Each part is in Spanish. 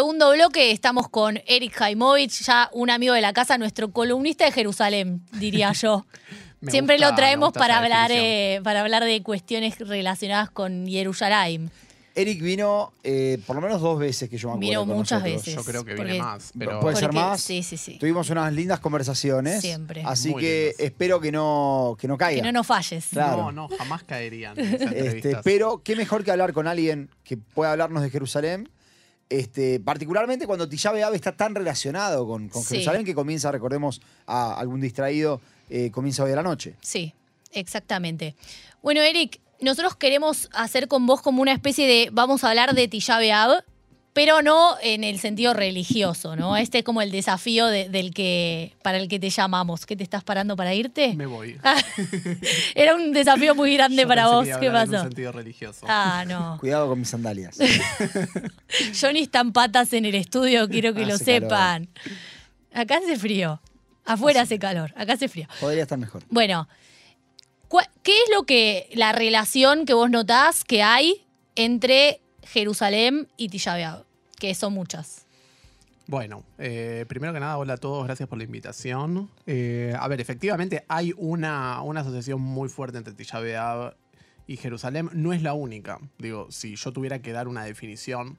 segundo bloque estamos con Eric Jaimovich, ya un amigo de la casa, nuestro columnista de Jerusalén, diría yo. Siempre gusta- lo traemos para hablar, eh, para hablar de cuestiones relacionadas con Jerusalén. Eric vino eh, por lo menos dos veces que yo me acuerdo. Vino con muchas nosotros. veces. Yo creo que porque- viene más, pero Puede ser más. Sí, sí, sí. Tuvimos unas lindas conversaciones. Siempre. Así Muy que lindas. espero que no, que no caiga. Que no nos falles. Claro. no, no, jamás caerían esas Este, pero qué mejor que hablar con alguien que pueda hablarnos de Jerusalén. Este, particularmente cuando Tillabe Ave está tan relacionado con, con Sí. Jerusalén que comienza, recordemos, a algún distraído, eh, comienza hoy a la noche. Sí, exactamente. Bueno, Eric, nosotros queremos hacer con vos como una especie de, vamos a hablar de Tisha B'Av, pero no en el sentido religioso, ¿no? Este es como el desafío de- del que, para el que te llamamos. ¿Qué te estás parando para irte? Me voy. Era un desafío muy grande Yo para vos. que ¿Qué hablar En pasó? un sentido religioso. Ah, no. Cuidado con mis sandalias. Johnny están patas en el estudio, quiero que lo Hace calor. sepan. Acá hace frío. Afuera hace calor. Acá hace frío. Podría estar mejor. Bueno, ¿cuál- ¿qué es lo que la relación que vos notás que hay entre Jerusalén y Tisha B'Av? Que son muchas. Bueno, eh, primero que nada, hola a todos, gracias por la invitación. Eh, a ver, efectivamente hay una, una asociación muy fuerte entre Tisha B'Av y Jerusalén. No es la única. Digo, si yo tuviera que dar una definición,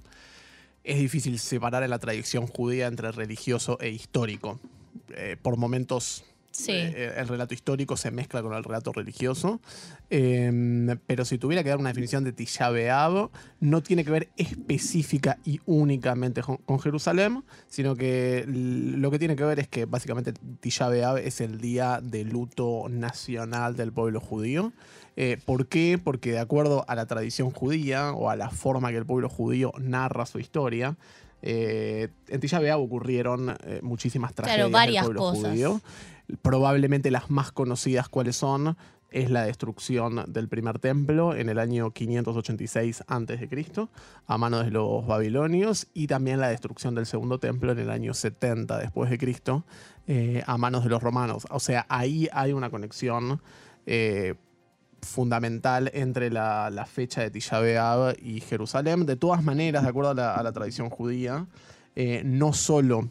es difícil separar en la tradición judía entre religioso e histórico. Eh, por momentos Sí. eh, el relato histórico se mezcla con el relato religioso. Eh, pero si tuviera que dar una definición de Tisha B'Av, no tiene que ver específica y únicamente con, Jerusalén, sino que lo que tiene que ver es que básicamente Tisha B'Av es el día de luto nacional del pueblo judío. Eh, ¿Por qué? Porque de acuerdo a la tradición judía o a la forma que el pueblo judío narra su historia, eh, en Tisha B'Av ocurrieron eh, muchísimas Claro, tragedias varias del pueblo cosas. judío. Probablemente las más conocidas cuáles son es la destrucción del primer templo en el año 586 a.C. a manos de los babilonios y también la destrucción del segundo templo en el año 70 después de Cristo eh, a manos de los romanos. O sea, ahí hay una conexión eh, fundamental entre la, fecha de Tisha y Jerusalén. De todas maneras, de acuerdo a la, a la tradición judía, eh, no solo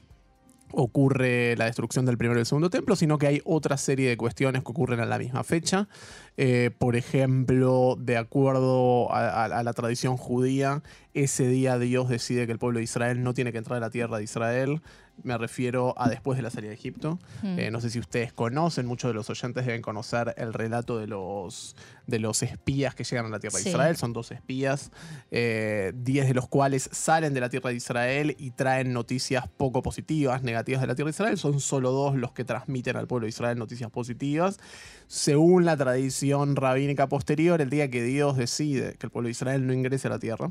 ocurre la destrucción del primero y el segundo templo, sino que hay otra serie de cuestiones que ocurren a la misma fecha. Eh, por ejemplo, de acuerdo a, la tradición judía, ese día Dios decide que el pueblo de Israel no tiene que entrar a la tierra de Israel. Me refiero a después de la salida de Egipto. Mm. Eh, no sé si ustedes conocen, muchos de los oyentes deben conocer el relato de los, de los espías que llegan a la tierra Sí. de Israel. Son dos espías, eh, diez de los cuales salen de la tierra de Israel y traen noticias poco positivas, negativas de la tierra de Israel. Son solo dos los que transmiten al pueblo de Israel noticias positivas. Según la tradición rabínica posterior, el día que Dios decide que el pueblo de Israel no ingrese a la tierra,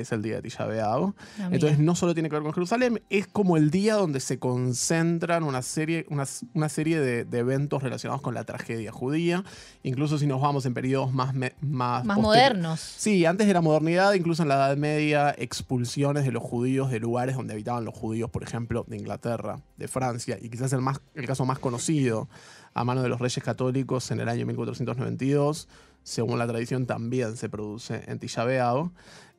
es el día de Tisha B'Av. Ah, Entonces mira. no solo tiene que ver con Jerusalén, es como el día donde se concentran una serie, una, una serie de, de eventos relacionados con la tragedia judía, incluso si nos vamos en periodos más, me- más, Más modernos. Sí, antes de la modernidad, incluso en la Edad Media, expulsiones de los judíos de lugares donde habitaban los judíos, por ejemplo, de Inglaterra, de Francia, y quizás el, más, el caso más conocido a mano de los reyes católicos en el año 1492, según la tradición, también se produce en Tisha B'Av.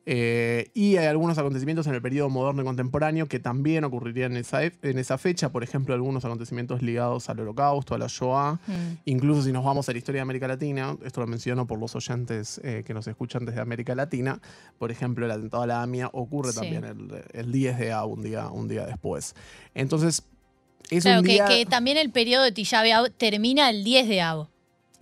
Eh, y hay algunos acontecimientos en el periodo moderno y contemporáneo que también ocurrirían en esa, ef- en esa fecha, por ejemplo, algunos acontecimientos ligados al holocausto, a la Shoah, Mm. Incluso si nos vamos a la historia de América Latina, esto lo menciono por los oyentes eh, que nos escuchan desde América Latina, por ejemplo, el atentado a la AMIA ocurre Sí. también el, el 10 de A, un día, un día después. Entonces, es Claro, un que, día... que también el periodo de Tisha B'Av termina el 10 de Av.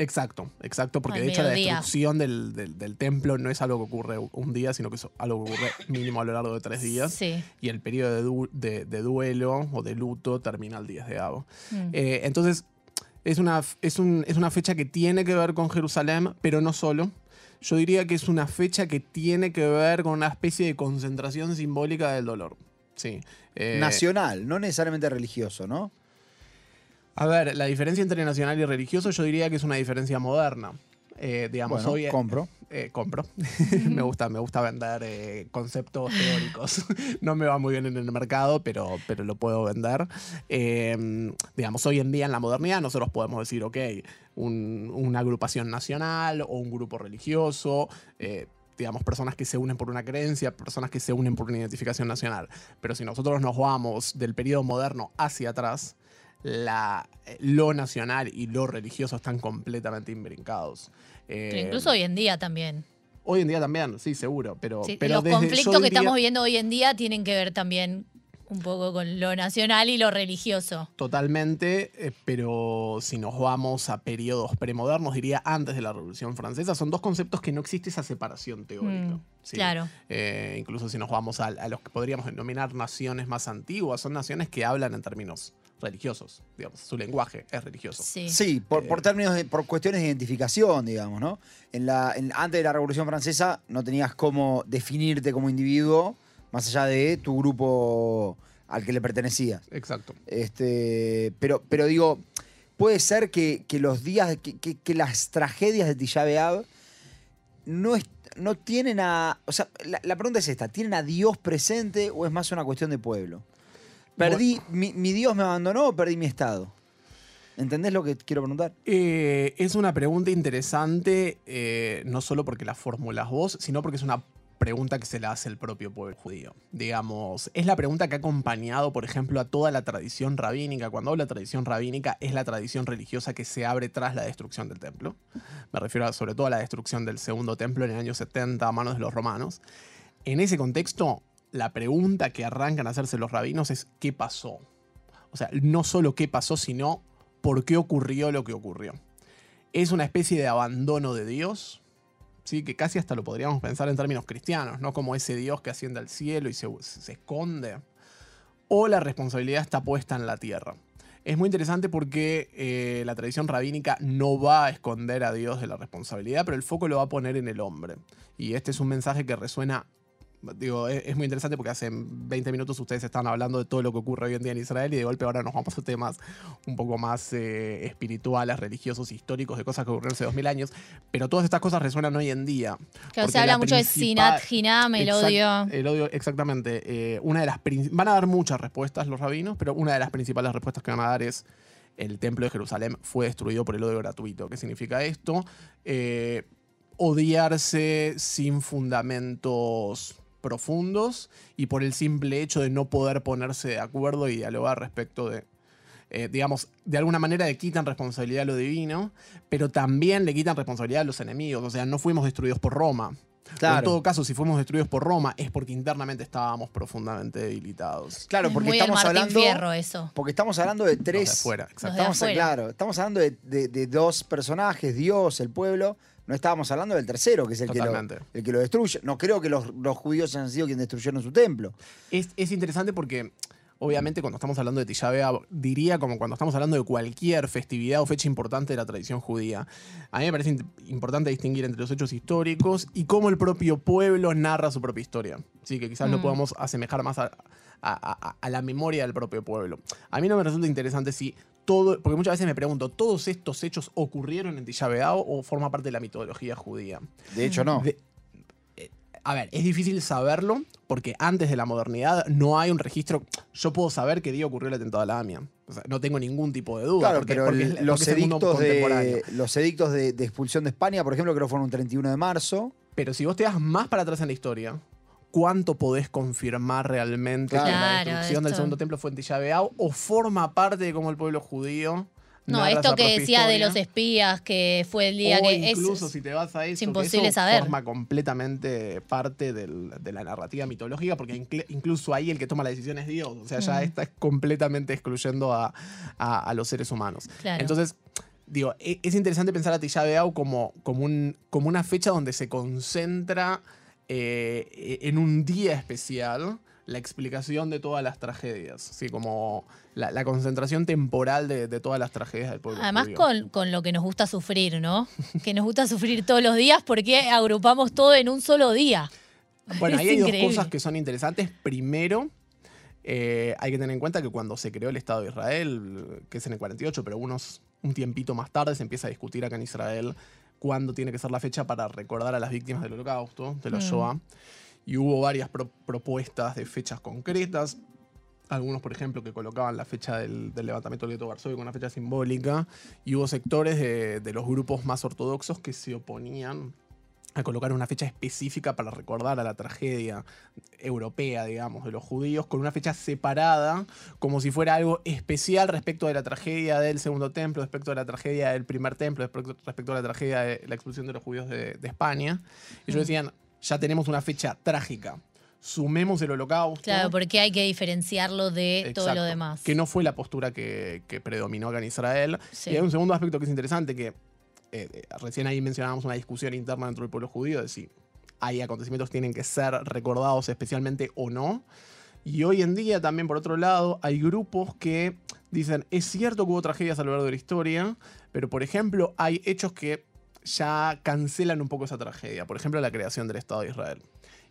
Exacto, exacto, porque Al de hecho la destrucción del, del- del templo no es algo que ocurre un día, sino que es algo que ocurre mínimo a lo largo de tres días. Sí. Y el periodo de, du- de- de duelo o de luto termina el 10 de Av. Mm. Eh, entonces, es una, es, un- es una fecha que tiene que ver con Jerusalén, pero no solo. Yo diría que es una fecha que tiene que ver con una especie de concentración simbólica del dolor. Sí. Eh, Nacional, no necesariamente religioso, ¿no? A ver, la diferencia entre nacional y religioso yo diría que es una diferencia moderna. Eh, digamos, Bueno, hoy, compro. eh, compro. me gusta, me gusta vender eh, conceptos teóricos. no me va muy bien en el mercado, pero, pero lo puedo vender. Eh, digamos, hoy en día en la modernidad nosotros podemos decir, ok, un- una agrupación nacional o un grupo religioso. digamos, personas que se unen por una creencia, personas que se unen por una identificación nacional. Pero si nosotros nos vamos del periodo moderno hacia atrás, la, lo nacional y lo religioso están completamente imbrincados. Pero Eh, incluso hoy en día también. hoy en día también, sí, seguro. Pero, Sí, pero los desde- conflictos que diría- estamos viendo hoy en día tienen que ver también un poco con lo nacional y lo religioso. Totalmente, eh, pero si nos vamos a periodos premodernos, diría antes de la Revolución Francesa, son dos conceptos que no existe esa separación teórica. Mm, ¿sí? Claro. Eh, incluso si nos vamos a, a los que podríamos denominar naciones más antiguas, son naciones que hablan en términos religiosos, digamos, su lenguaje es religioso. Sí. Sí, por, por Eh, términos de- por cuestiones de identificación, digamos, ¿no? En la, en- antes de la Revolución Francesa no tenías cómo definirte como individuo más allá de tu grupo al que le pertenecías. Exacto. Este, pero, pero digo, puede ser que, que los días, que, que- que las tragedias de Tisha B'Av no, es- no tienen a. O sea, la, la pregunta es esta: ¿tienen a Dios presente o es más una cuestión de pueblo? Perdí, mi, Dios me abandonó o perdí mi estado. ¿Entendés lo que quiero preguntar? Eh, es una pregunta interesante, eh, no solo porque la formulas vos, sino porque es una pregunta que se la hace el propio pueblo judío. Digamos, es la pregunta que ha acompañado, por ejemplo, a toda la tradición rabínica. Cuando hablo de tradición rabínica, es la tradición religiosa que se abre tras la destrucción del templo. Me refiero sobre todo a la destrucción del segundo templo en el año 70 a manos de los romanos. En ese contexto, la pregunta que arrancan a hacerse los rabinos es ¿qué pasó? O sea, no solo qué pasó, sino por qué ocurrió lo que ocurrió. Es una especie de abandono de Dios, ¿sí? que casi hasta lo podríamos pensar en términos cristianos, no como ese Dios que asciende al cielo y se, esconde. O la responsabilidad está puesta en la tierra. Es muy interesante porque eh, la tradición rabínica no va a esconder a Dios de la responsabilidad, pero el foco lo va a poner en el hombre. Y este es un mensaje que resuena Digo, es, es muy interesante porque hace 20 minutos ustedes estaban hablando de todo lo que ocurre hoy en día en Israel y de golpe ahora nos vamos a temas un poco más eh, espirituales, religiosos, históricos, de cosas que ocurrieron hace 2000 años. Pero todas estas cosas resuenan hoy en día. Porque se habla la mucho de Sinat, Hinam, el odio. El odio, exactamente. Eh, una de las van a dar muchas respuestas los rabinos, pero una de las principales respuestas que van a dar es el templo de Jerusalén fue destruido por el odio gratuito. ¿Qué significa esto? Eh, odiarse sin fundamentos profundos y por el simple hecho de no poder ponerse de acuerdo y dialogar respecto de, eh, digamos, de alguna manera le quitan responsabilidad a lo divino, pero también le quitan responsabilidad a los enemigos. O sea, no fuimos destruidos por Roma. Claro. En todo caso, si fuimos destruidos por Roma, es porque internamente estábamos profundamente debilitados. Claro, porque estamos hablando. Fierro eso. Porque estamos hablando de Los tres. de afuera, exacto. Los de Estamos, afuera. claro, estamos hablando de, de- de dos personajes, Dios, el pueblo. No estábamos hablando del tercero, que es el, que lo, el que lo destruye. No creo que los, los judíos hayan sido quienes destruyeron su templo. Es, es interesante porque, obviamente, cuando estamos hablando de Tisha B'Av, diría como cuando estamos hablando de cualquier festividad o fecha importante de la tradición judía. A mí me parece importante distinguir entre los hechos históricos y cómo el propio pueblo narra su propia historia. Sí, que quizás lo Mm. podamos asemejar más a, a- a- a la memoria del propio pueblo. A mí no me resulta interesante si todo, porque muchas veces me pregunto, ¿todos estos hechos ocurrieron en Tisha o forma parte de la mitología judía? De hecho, no. De- eh, a ver, es difícil saberlo porque antes de la modernidad no hay un registro. Yo puedo saber qué día ocurrió el atentado a la AMIA. O sea, no tengo ningún tipo de duda. Claro, porque, pero porque el- es- los, edictos de, los edictos de, de expulsión de España, por ejemplo, creo que fueron un 31 de marzo. Pero si vos te das más para atrás en la historia, ¿cuánto podés confirmar realmente que la Claro, destrucción del segundo templo fue en Tisha B'Av o forma parte de cómo el pueblo judío No, esto que decía de los espías, que fue el día o que es. incluso si te vas a eso, que imposible eso saber. forma completamente parte del- de la narrativa mitológica, porque incl- incluso ahí el que toma la decisión es Dios. O sea, ya Mm. está completamente excluyendo a, a- a los seres humanos. Claro. Entonces, digo, e- es interesante pensar a Tisha B'Av como, como, un, como una fecha donde se concentra eh, en un día especial la explicación de todas las tragedias, ¿sí? como la, la concentración temporal de, de todas las tragedias del pueblo. Además con, con lo que nos gusta sufrir, ¿no? Que nos gusta sufrir todos los días porque agrupamos todo en un solo día. Bueno, ahí hay increíble. dos cosas que son interesantes. Primero, eh, hay que tener en cuenta que cuando se creó el Estado de Israel, que es en el 48, pero unos, un tiempito más tarde se empieza a discutir acá en Israel cuándo tiene que ser la fecha para recordar a las víctimas del holocausto, de la Mm. Shoah. Y hubo varias pro- propuestas de fechas concretas. Algunos, por ejemplo, que colocaban la fecha del, del levantamiento del gueto Varsovia con una fecha simbólica. Y hubo sectores de, de los grupos más ortodoxos que se oponían a colocar una fecha específica para recordar a la tragedia europea, digamos, de los judíos, con una fecha separada, como si fuera algo especial respecto de la tragedia del segundo templo, respecto de la tragedia del primer templo, respecto, a la tragedia de la expulsión de los judíos de, de España. Ellos decían, ya tenemos una fecha trágica. Sumemos el holocausto. Claro, porque hay que diferenciarlo de todo lo Exacto, demás. Que no fue la postura que, que predominó acá en Israel. Sí. Y hay un segundo aspecto que es interesante, que eh, eh, recién ahí mencionábamos una discusión interna dentro del pueblo judío de si hay acontecimientos que tienen que ser recordados especialmente o no. Y hoy en día también, por otro lado, hay grupos que dicen, es cierto que hubo tragedias a lo largo de la historia, pero por ejemplo hay hechos que ya cancelan un poco esa tragedia. Por ejemplo, la creación del Estado de Israel.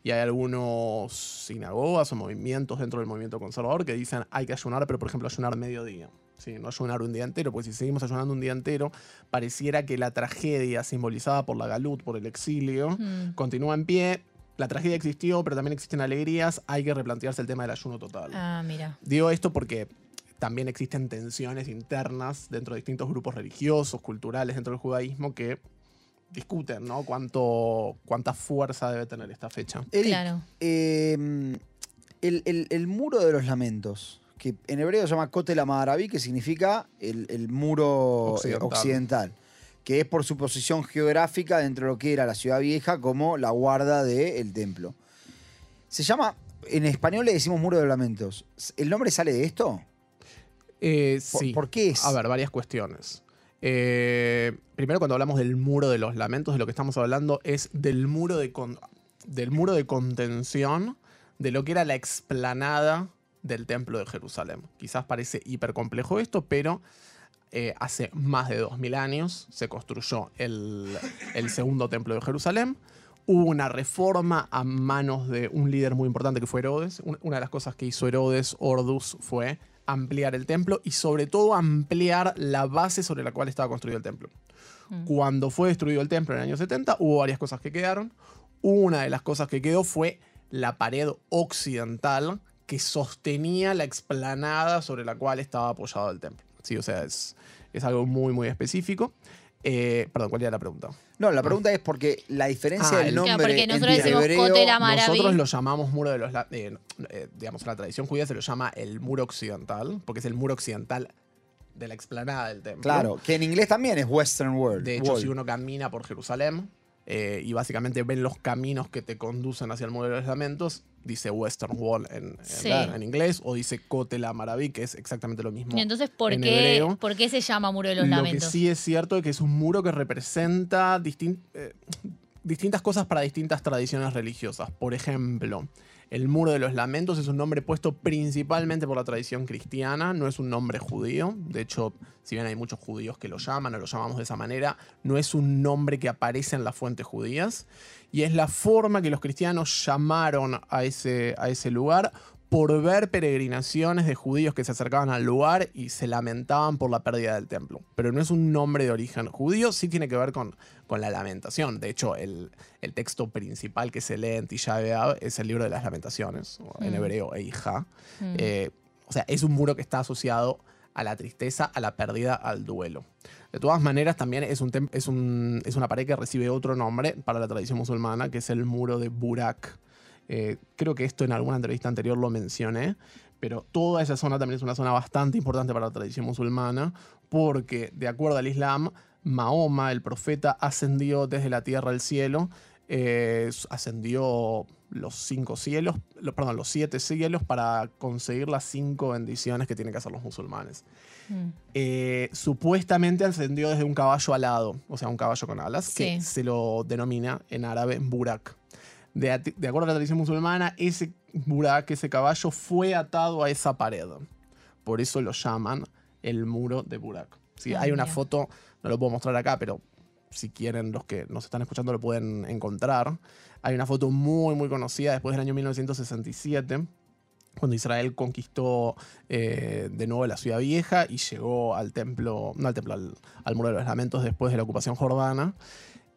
Y hay algunos sinagogas o movimientos dentro del movimiento conservador que dicen hay que ayunar, pero por ejemplo ayunar mediodía. Sí, no ayunar un día entero, porque si seguimos ayunando un día entero, pareciera que la tragedia simbolizada por la galut, por el exilio, Mm. continúa en pie. La tragedia existió, pero también existen alegrías. Hay que replantearse el tema del ayuno total. Ah, mira. Digo esto porque también existen tensiones internas dentro de distintos grupos religiosos, culturales dentro del judaísmo que discuten, ¿no? Cuánto, cuánta fuerza debe tener esta fecha. Eric, Claro. eh, el, el- el muro de los lamentos, que en hebreo se llama Kotel Amaraví, que significa el, el muro eh, Occidental. occidental. que es por su posición geográfica dentro de lo que era la ciudad vieja como la guarda del templo. Se llama, en español le decimos muro de lamentos. ¿El nombre sale de esto? Eh, ¿Por, sí. por qué es? A ver, varias cuestiones. Eh, primero, cuando hablamos del muro de los lamentos, de lo que estamos hablando es del muro de, con- del muro de contención de lo que era la explanada del templo de Jerusalén. Quizás parece hiper complejo esto, pero eh, hace más de 2000 años se construyó el, el segundo templo de Jerusalén. Hubo una reforma a manos de un líder muy importante que fue Herodes. Un- Una de las cosas que hizo Herodes, Ordus, fue ampliar el templo y sobre todo ampliar la base sobre la cual estaba construido el templo. Mm. Cuando fue destruido el templo en el año 70, hubo varias cosas que quedaron. Una de las cosas que quedó fue la pared occidental que sostenía la explanada sobre la cual estaba apoyado el templo. Sí, o sea, es, es algo muy, muy específico. Eh, perdón, ¿cuál era la pregunta? No, la pregunta es porque la diferencia Ah, del el- nombre Claro, porque nosotros hebreo-. Nosotros lo llamamos muro de los... eh, eh, digamos, la tradición judía se lo llama el muro occidental, porque es el muro occidental de la explanada del templo. Claro, que en inglés también es Western World. De hecho, Wall. si uno camina por Jerusalén eh, y básicamente ven los caminos que te conducen hacia el muro de los lamentos, dice Western Wall en, en- Sí. en inglés, o dice Kotel Maraví, que es exactamente lo mismo. Y entonces, ¿por en qué, hebreo. ¿por qué se llama Muro de los Lo Lamentos? que sí es cierto es que es un muro que representa distin- eh, distintas cosas para distintas tradiciones religiosas. Por ejemplo, el Muro de los Lamentos es un nombre puesto principalmente por la tradición cristiana, no es un nombre judío. De hecho, si bien hay muchos judíos que lo llaman o lo llamamos de esa manera, no es un nombre que aparece en las fuentes judías. Y es la forma que los cristianos llamaron a ese, a ese lugar por ver peregrinaciones de judíos que se acercaban al lugar y se lamentaban por la pérdida del templo. Pero no es un nombre de origen judío, sí tiene que ver con, con la lamentación. De hecho, el, el texto principal que se lee en Tisha es el libro de las lamentaciones, en Mm. hebreo Eija. Mm. Eh, o sea, es un muro que está asociado a la tristeza, a la pérdida, al duelo. De todas maneras, también es, un es, un- es una pared que recibe otro nombre para la tradición musulmana, que es el muro de Burak. Eh, creo que esto en alguna entrevista anterior lo mencioné, pero toda esa zona también es una zona bastante importante para la tradición musulmana, porque de acuerdo al Islam, Mahoma, el profeta, ascendió desde la tierra al cielo, eh, ascendió los cinco cielos, lo- perdón, los siete cielos para conseguir las cinco bendiciones que tienen que hacer los musulmanes. Mm. Eh, supuestamente ascendió desde un caballo alado, o sea, un caballo con alas, que se lo denomina en árabe burak. De, acuerdo a la tradición musulmana, ese burak, ese caballo, fue atado a esa pared. Por eso lo llaman el muro de burak. Sí, Ah, hay una foto, no lo puedo mostrar acá, pero si quieren los que nos están escuchando lo pueden encontrar. Hay una foto muy, muy conocida después del año 1967, cuando Israel conquistó eh, de nuevo la ciudad vieja y llegó al templo, no al templo, al, al muro de los lamentos después de la ocupación jordana.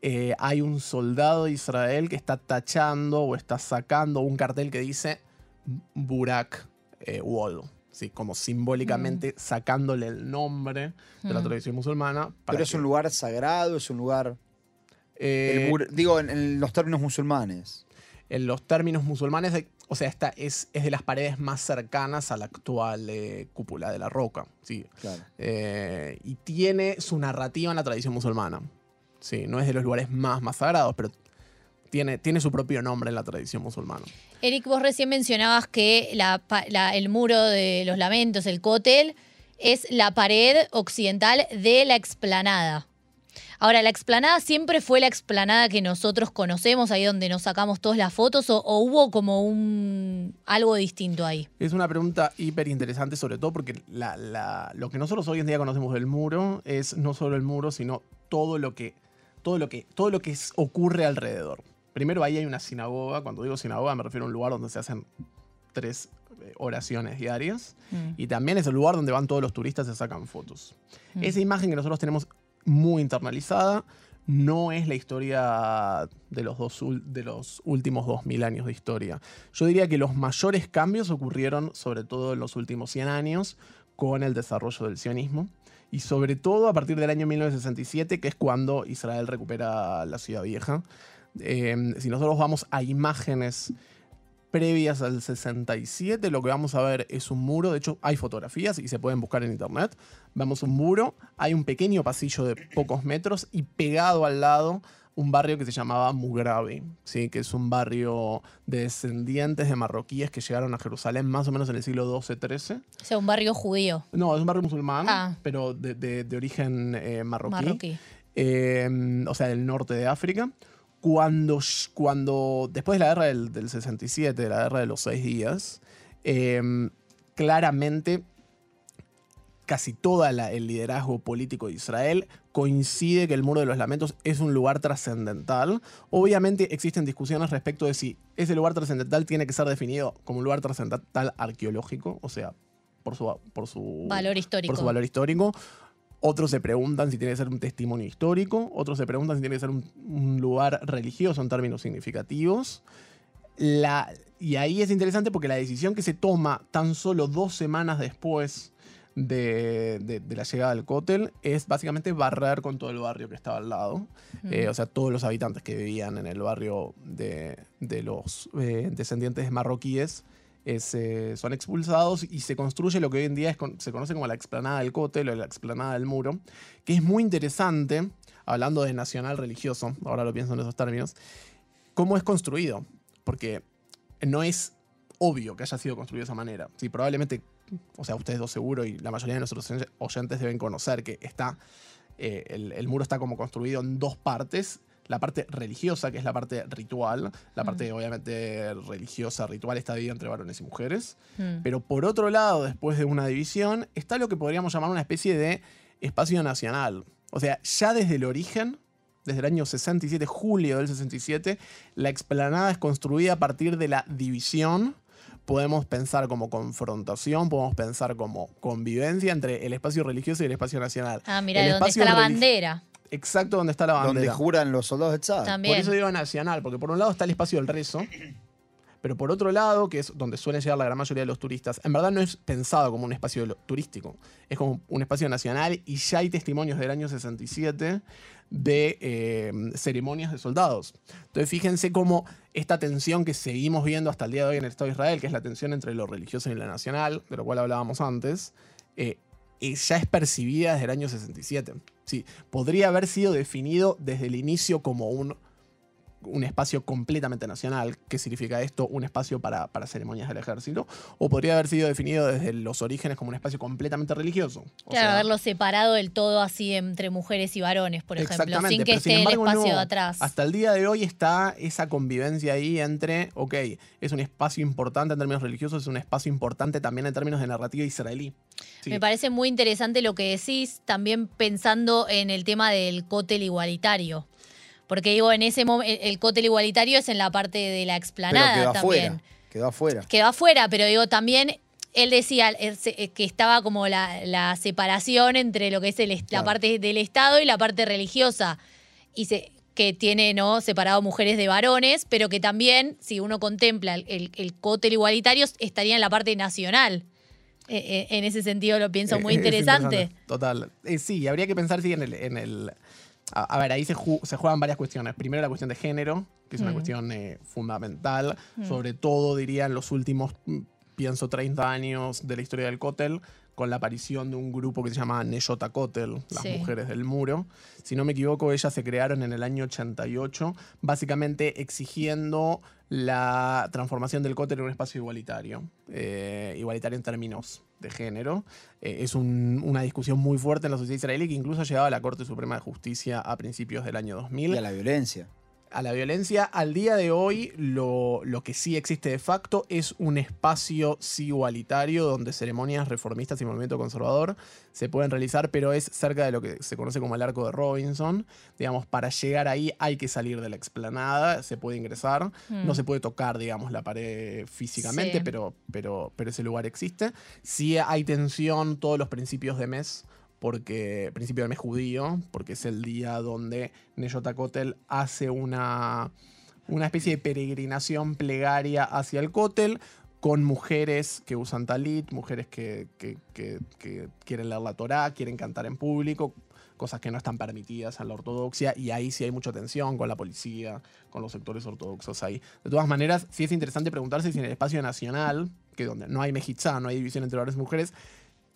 Eh, hay un soldado de Israel que está tachando o está sacando un cartel que dice Burak eh, Wall. Sí, como simbólicamente sacándole el nombre de la Mm. tradición musulmana. para Pero es que- un lugar sagrado, es un lugar. Eh, El digo, en, en los términos musulmanes. en los términos musulmanes, de- o sea, esta es, es de las paredes más cercanas a la actual eh, cúpula de la roca. Sí. Claro. Eh, y tiene su narrativa en la tradición musulmana. Sí, no es de los lugares más, más sagrados, pero tiene, tiene su propio nombre en la tradición musulmana. Eric, vos recién mencionabas que la pa- la- el muro de los lamentos, el cótel, es la pared occidental de la explanada. Ahora, ¿la explanada siempre fue la explanada que nosotros conocemos, ahí donde nos sacamos todas las fotos, o, o hubo como un algo distinto ahí? Es una pregunta hiper interesante, sobre todo porque la- la- lo que nosotros hoy en día conocemos del muro es no solo el muro, sino todo lo que, todo lo que, todo lo que ocurre alrededor. Primero ahí hay una sinagoga, cuando digo sinagoga me refiero a un lugar donde se hacen tres eh, oraciones diarias. Mm. Y también es el lugar donde van todos los turistas y se sacan fotos. Mm. Esa imagen que nosotros tenemos muy internalizada no es la historia de los, dos, de los últimos 2000 años de historia. Yo diría que los mayores cambios ocurrieron sobre todo en los últimos 100 años con el desarrollo del sionismo y sobre todo a partir del año 1967, que es cuando Israel recupera la ciudad vieja. Eh, si nosotros vamos a imágenes previas al 67, lo que vamos a ver es un muro, de hecho hay fotografías y se pueden buscar en internet. Vemos un muro, hay un pequeño pasillo de pocos metros y pegado al lado un barrio que se llamaba Mugrabi, ¿sí? que es un barrio de descendientes de marroquíes que llegaron a Jerusalén más o menos en el siglo XII-XIII. O sea, un barrio judío, No, es un barrio musulmán, Ah. pero de, de- de origen eh, marroquí marroquí. eh, o sea, del norte de África. Cuando, cuando después de la guerra del, del 67, de la guerra de los seis días, eh, claramente casi todo el liderazgo político de Israel coincide que el Muro de los Lamentos es un lugar trascendental. Obviamente existen discusiones respecto de si ese lugar trascendental tiene que ser definido como un lugar trascendental arqueológico, o sea, por su, por su Valor histórico. por su valor histórico. Otros se preguntan si tiene que ser un testimonio histórico. Otros se preguntan si tiene que ser un, un lugar religioso en términos significativos. La, y ahí es interesante porque la decisión que se toma tan solo dos semanas después de, de- de la llegada del cótel es básicamente barrer con todo el barrio que estaba al lado. Eh, o sea, todos los habitantes que vivían en el barrio de, de los eh, descendientes marroquíes es, eh, son expulsados y se construye lo que hoy en día es con- se conoce como la explanada del cótel o la explanada del muro, que es muy interesante, hablando de nacional religioso, ahora lo pienso en esos términos, cómo es construido, porque no es obvio que haya sido construido de esa manera. Sí, probablemente, o sea, ustedes dos seguro y la mayoría de nuestros oyentes deben conocer que está, eh, el, el muro está como construido en dos partes. La parte religiosa, que es la parte ritual, la parte obviamente religiosa, ritual, está dividida entre varones y mujeres. Mm. Pero por otro lado, después de una división, está lo que podríamos llamar una especie de espacio nacional. O sea, ya desde el origen, desde el año 67, julio del 67, la explanada es construida a partir de la división. Podemos pensar como confrontación, podemos pensar como convivencia entre el espacio religioso y el espacio nacional. Ah, mira, donde está la bandera. Exacto donde está la Donde bandera. juran los soldados de. También. Por eso digo nacional, porque por un lado está el espacio del rezo, pero por otro lado, que es donde suelen llegar la gran mayoría de los turistas, en verdad no es pensado como un espacio turístico, es como un espacio nacional y ya hay testimonios del año 67 de eh, ceremonias de soldados. Entonces fíjense cómo esta tensión que seguimos viendo hasta el día de hoy en el Estado de Israel, que es la tensión entre lo religioso y lo nacional, de lo cual hablábamos antes, eh, eh, ya es percibida desde el año 67. Sí, podría haber sido definido desde el inicio como un, un espacio completamente nacional. ¿Qué significa esto? Un espacio para, para ceremonias del ejército. O podría haber sido definido desde los orígenes como un espacio completamente religioso. O Claro, sea, haberlo separado del todo así entre mujeres y varones, por ejemplo, sin que sin esté el espacio no. de atrás. Hasta el día de hoy está esa convivencia ahí entre, ok, es un espacio importante en términos religiosos, es un espacio importante también en términos de narrativa israelí. Sí. Me parece muy interesante lo que decís, también pensando en el tema del cótel igualitario. Porque digo, en ese momento, el cótel igualitario es en la parte de la Pero explanada quedó también. afuera. Quedó afuera. Quedó afuera, pero digo, también él decía eh, que estaba como la, la separación entre lo que es el la parte del Estado y la parte religiosa. Y se, que tiene no separado mujeres de varones, pero que también, si uno contempla el, el, el cótel igualitario, estaría en la parte nacional. Eh, eh, en ese sentido lo pienso muy Eh, es interesante. Total. Eh, sí, habría que pensar sí, en el, en el. A, a ver, ahí se, ju- se juegan varias cuestiones. Primero la cuestión de género, que es una Mm. cuestión eh, fundamental, Mm. sobre todo diría en los últimos, mm, pienso, 30 años de la historia del cótel, con la aparición de un grupo que se llama Neyota Kotel, las Sí. mujeres del muro. Si no me equivoco, ellas se crearon en el año 88, básicamente exigiendo la transformación del cótel en un espacio igualitario, eh, igualitario en términos de género. Eh, es un- una discusión muy fuerte en la sociedad israelí que incluso ha llegado a la Corte Suprema de Justicia a principios del año 2000 Y a la violencia. A la violencia. Al día de hoy, lo, lo que sí existe de facto es un espacio sí igualitario donde ceremonias reformistas y movimiento conservador se pueden realizar, pero es cerca de lo que se conoce como el arco de Robinson. Digamos, para llegar ahí hay que salir de la explanada, se puede ingresar, Mm. no se puede tocar, digamos, la pared físicamente, Sí. pero, pero, pero ese lugar existe. Sí hay tensión todos los principios de mes porque principio del mes judío, porque es el día donde Neyota Kotel hace una, una especie de peregrinación plegaria hacia el Kotel con mujeres que usan talit, mujeres que, quieren leer la Torá, quieren cantar en público, cosas que no están permitidas en la ortodoxia, y ahí sí hay mucha tensión con la policía, con los sectores ortodoxos ahí. De todas maneras, sí es interesante preguntarse si en el espacio nacional, que donde no hay mejitzá, no hay división entre hombres y mujeres,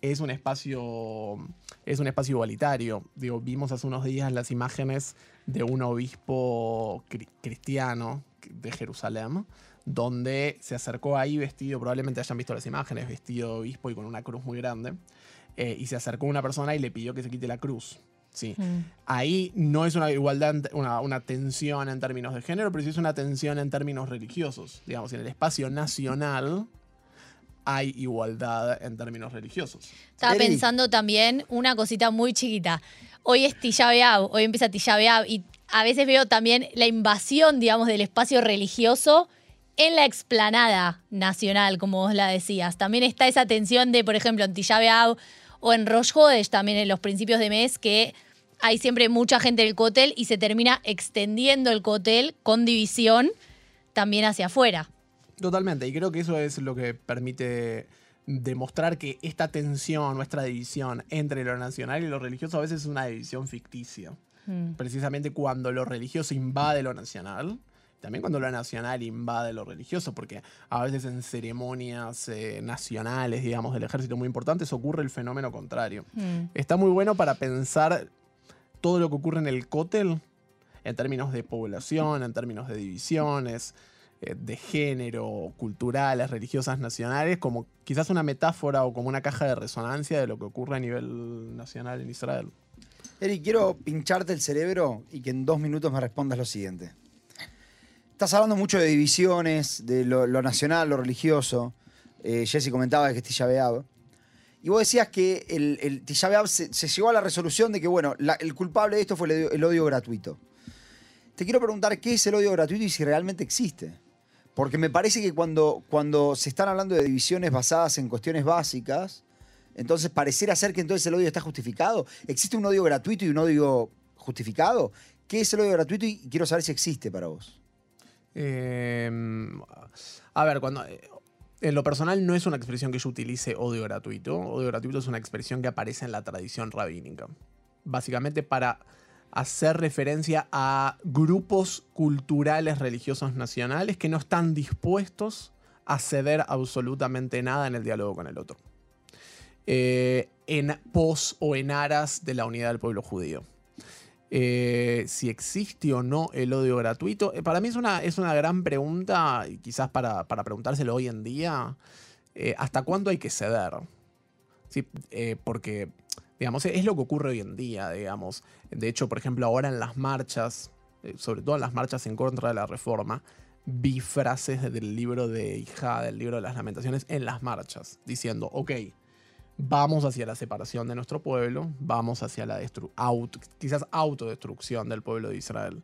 es un espacio es un espacio igualitario. Digo, vimos hace unos días las imágenes de un obispo cri- cristiano de Jerusalén, donde se acercó ahí vestido, probablemente hayan visto las imágenes, vestido de obispo y con una cruz muy grande, eh, y se acercó una persona y le pidió que se quite la cruz. Sí. Mm. Ahí no es una igualdad, una, una tensión en términos de género, pero sí es una tensión en términos religiosos. Digamos, en el espacio nacional hay igualdad en términos religiosos. Estaba Eri. pensando también una cosita muy chiquita. Hoy es Tisha B'Av, hoy empieza Tisha B'Av y a veces veo también la invasión, digamos, del espacio religioso en la explanada nacional, como vos la decías. También está esa tensión de, por ejemplo, en Tisha B'Av o en Rosh Hodesh, también en los principios de mes, que hay siempre mucha gente del cótel y se termina extendiendo el cótel con división también hacia afuera. Totalmente, y creo que eso es lo que permite demostrar que esta tensión, nuestra división entre lo nacional y lo religioso a veces es una división ficticia. Mm. Precisamente cuando lo religioso invade lo nacional, también cuando lo nacional invade lo religioso, porque a veces en ceremonias eh, nacionales, digamos, del ejército muy importantes ocurre el fenómeno contrario. Mm. Está muy bueno para pensar todo lo que ocurre en el cótel en términos de población, en términos de divisiones, de género, culturales, religiosas, nacionales, como quizás una metáfora o como una caja de resonancia de lo que ocurre a nivel nacional en Israel. Eric, quiero pincharte el cerebro y que en dos minutos me respondas lo siguiente. Estás hablando mucho de divisiones, de lo, nacional, lo religioso. Eh, Jesse comentaba que es Tisha. Y vos decías que el, el se, se llegó a la resolución de que, bueno, el culpable de esto fue el odio gratuito. Te quiero preguntar qué es el odio gratuito y si realmente existe. Porque me parece que cuando, cuando se están hablando de divisiones basadas en cuestiones básicas, entonces pareciera ser que entonces el odio está justificado. ¿Existe un odio gratuito y un odio justificado? ¿Qué es el odio gratuito? Y quiero saber si existe para vos. Eh, a ver, cuando. eh, En lo personal no es una expresión que yo utilice odio gratuito. Odio gratuito es una expresión que aparece en la tradición rabínica. Básicamente para hacer referencia a grupos culturales religiosos nacionales que no están dispuestos a ceder absolutamente nada en el diálogo con el otro. Eh, en pos o en aras de la unidad del pueblo judío. Eh, si existe o no el odio gratuito, eh, para mí es una, es una gran pregunta, y quizás para, para preguntárselo hoy en día, ¿hasta cuándo hay que ceder? Sí, porque, digamos, es lo que ocurre hoy en día, digamos. De hecho, por ejemplo, ahora en las marchas, eh, sobre todo en las marchas en contra de la reforma, vi frases del libro de Hija, del libro de las lamentaciones, en las marchas, diciendo, ok, vamos hacia la separación de nuestro pueblo, vamos hacia la auto, quizás autodestrucción del pueblo de Israel.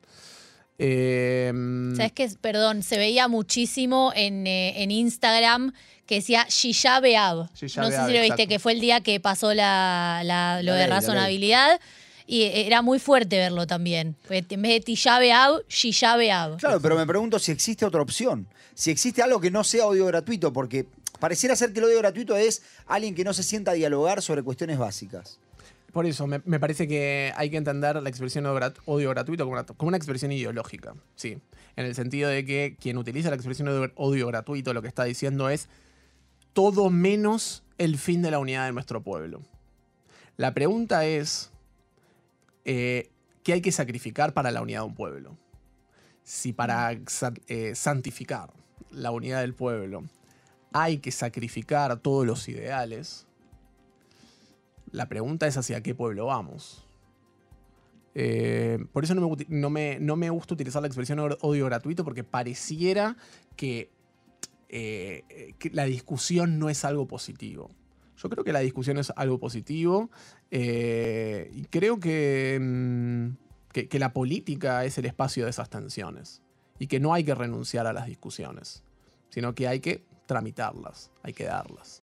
Eh, ¿Sabes qué? Perdón, se veía muchísimo en, eh, en Instagram que decía Shisha. Shisha No sé si lo viste, exacto. que fue el día que pasó la, la- lo La de ley, razonabilidad. Y era muy fuerte verlo también. En vez de Tisha B'Av, Shisha B'Av. Claro, pero me pregunto si existe otra opción. Si existe algo que no sea odio gratuito, porque pareciera ser que el odio gratuito es alguien que no se sienta a dialogar sobre cuestiones básicas. Por eso, me, parece que hay que entender la expresión odio grat- odio gratuito como una, expresión ideológica, sí. En el sentido de que quien utiliza la expresión odio, gratuito lo que está diciendo es todo menos el fin de la unidad de nuestro pueblo. La pregunta es, eh, ¿qué hay que sacrificar para la unidad de un pueblo? Si para eh, santificar la unidad del pueblo hay que sacrificar todos los ideales, la pregunta es hacia qué pueblo vamos. Eh, por eso no me, no, me, no me gusta utilizar la expresión odio gratuito porque pareciera que, eh, que la discusión no es algo positivo. Yo creo que la discusión es algo positivo eh, y creo mm, que, que la política es el espacio de esas tensiones y que no hay que renunciar a las discusiones, sino que hay que tramitarlas, hay que darlas.